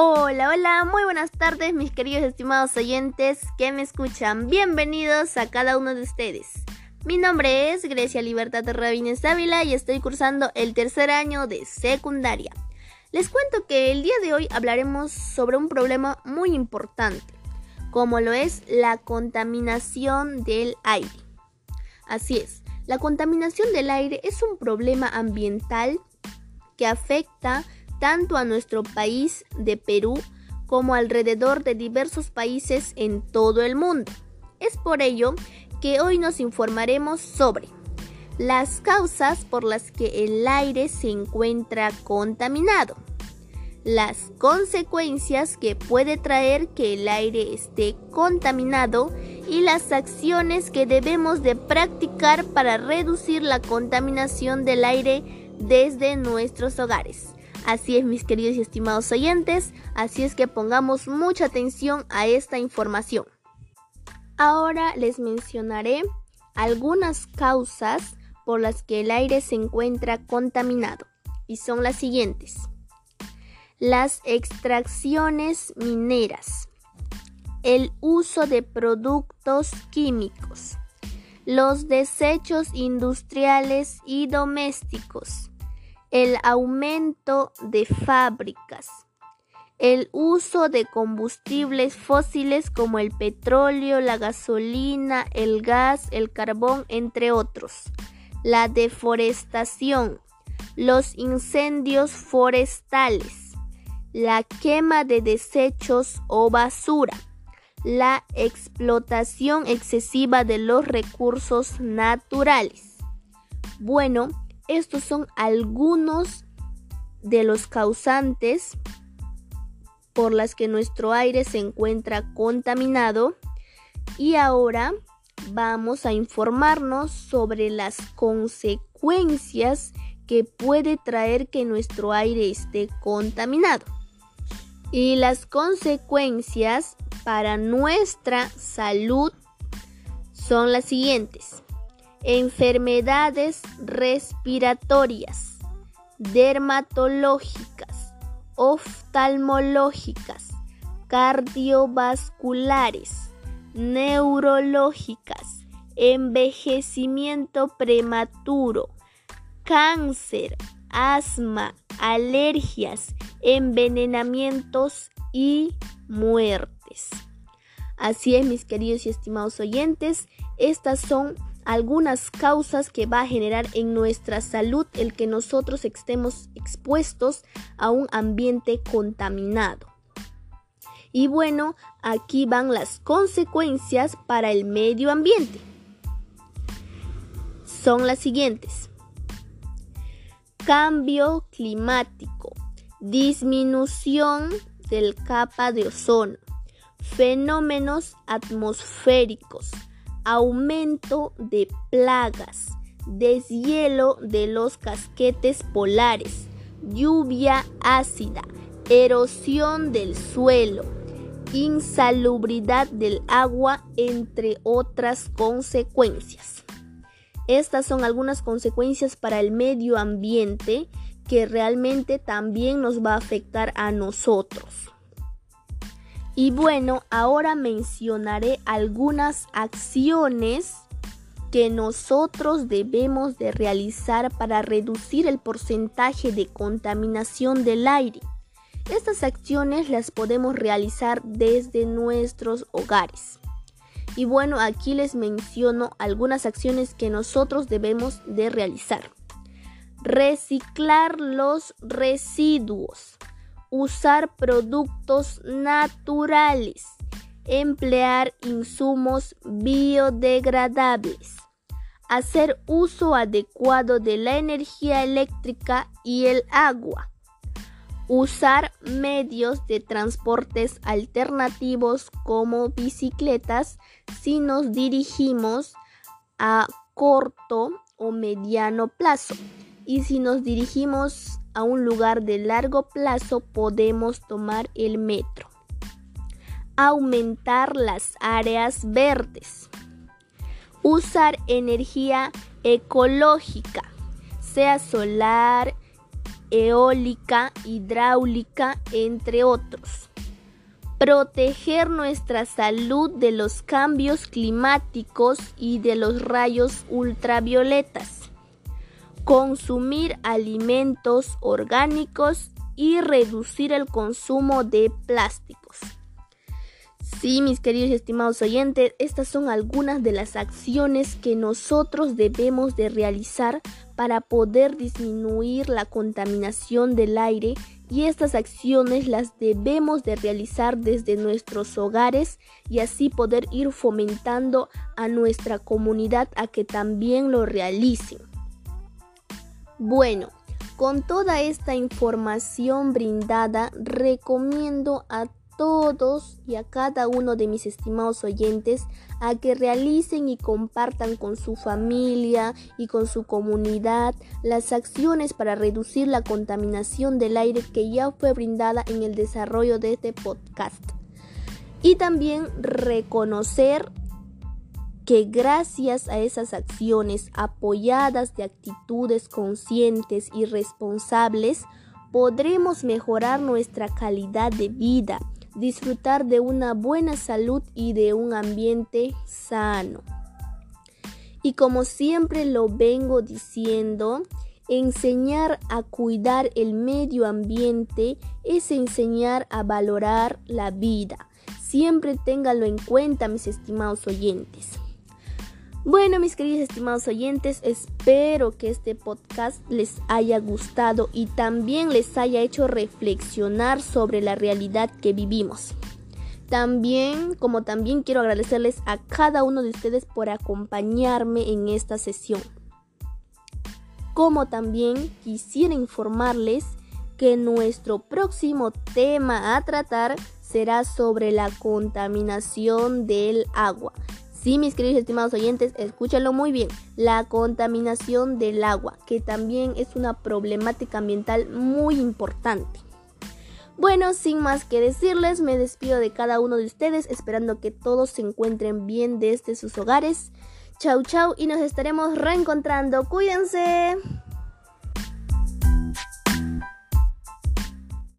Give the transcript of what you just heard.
Hola, hola, muy buenas tardes mis queridos estimados oyentes que me escuchan. Bienvenidos a cada uno de ustedes. Mi nombre es Grecia Libertad Rabines Ávila y estoy cursando el tercer año de secundaria. Les cuento que el día de hoy hablaremos sobre un problema muy importante, como lo es la contaminación del aire. Así es, la contaminación del aire es un problema ambiental que afecta tanto a nuestro país de Perú como alrededor de diversos países en todo el mundo. Es por ello que hoy nos informaremos sobre las causas por las que el aire se encuentra contaminado, las consecuencias que puede traer que el aire esté contaminado y las acciones que debemos de practicar para reducir la contaminación del aire desde nuestros hogares. Así es, mis queridos y estimados oyentes, así es que pongamos mucha atención a esta información. Ahora les mencionaré algunas causas por las que el aire se encuentra contaminado y son las siguientes. Las extracciones mineras, el uso de productos químicos, los desechos industriales y domésticos, el aumento de fábricas, el uso de combustibles fósiles como el petróleo, la gasolina, el gas, el carbón, entre otros, la deforestación, los incendios forestales, la quema de desechos o basura, la explotación excesiva de los recursos naturales. Bueno, estos son algunos de los causantes por las que nuestro aire se encuentra contaminado y ahora vamos a informarnos sobre las consecuencias que puede traer que nuestro aire esté contaminado. Y las consecuencias para nuestra salud son las siguientes enfermedades respiratorias, dermatológicas, oftalmológicas, cardiovasculares, neurológicas, envejecimiento prematuro, cáncer, asma, alergias, envenenamientos y muertes. Así es, mis queridos y estimados oyentes, estas son algunas causas que va a generar en nuestra salud el que nosotros estemos expuestos a un ambiente contaminado. Y bueno, aquí van las consecuencias para el medio ambiente. Son las siguientes. Cambio climático, disminución del capa de ozono, fenómenos atmosféricos, aumento de plagas, deshielo de los casquetes polares, lluvia ácida, erosión del suelo, insalubridad del agua, entre otras consecuencias. Estas son algunas consecuencias para el medio ambiente que realmente también nos va a afectar a nosotros. Y bueno, ahora mencionaré algunas acciones que nosotros debemos de realizar para reducir el porcentaje de contaminación del aire. Estas acciones las podemos realizar desde nuestros hogares. Y bueno, aquí les menciono algunas acciones que nosotros debemos de realizar. Reciclar los residuos usar productos naturales, emplear insumos biodegradables, hacer uso adecuado de la energía eléctrica y el agua, usar medios de transportes alternativos como bicicletas si nos dirigimos a corto o mediano plazo y si nos dirigimos a un lugar de largo plazo podemos tomar el metro. Aumentar las áreas verdes. Usar energía ecológica, sea solar, eólica, hidráulica, entre otros. Proteger nuestra salud de los cambios climáticos y de los rayos ultravioletas. Consumir alimentos orgánicos y reducir el consumo de plásticos. Sí, mis queridos y estimados oyentes, estas son algunas de las acciones que nosotros debemos de realizar para poder disminuir la contaminación del aire y estas acciones las debemos de realizar desde nuestros hogares y así poder ir fomentando a nuestra comunidad a que también lo realicen. Bueno, con toda esta información brindada, recomiendo a todos y a cada uno de mis estimados oyentes a que realicen y compartan con su familia y con su comunidad las acciones para reducir la contaminación del aire que ya fue brindada en el desarrollo de este podcast. Y también reconocer que gracias a esas acciones apoyadas de actitudes conscientes y responsables, podremos mejorar nuestra calidad de vida, disfrutar de una buena salud y de un ambiente sano. Y como siempre lo vengo diciendo, enseñar a cuidar el medio ambiente es enseñar a valorar la vida. Siempre ténganlo en cuenta, mis estimados oyentes. Bueno, mis queridos estimados oyentes, espero que este podcast les haya gustado y también les haya hecho reflexionar sobre la realidad que vivimos. También, como también quiero agradecerles a cada uno de ustedes por acompañarme en esta sesión. Como también quisiera informarles que nuestro próximo tema a tratar será sobre la contaminación del agua. Sí, mis queridos estimados oyentes, escúchenlo muy bien. La contaminación del agua, que también es una problemática ambiental muy importante. Bueno, sin más que decirles, me despido de cada uno de ustedes, esperando que todos se encuentren bien desde sus hogares. Chau, chau, y nos estaremos reencontrando. Cuídense.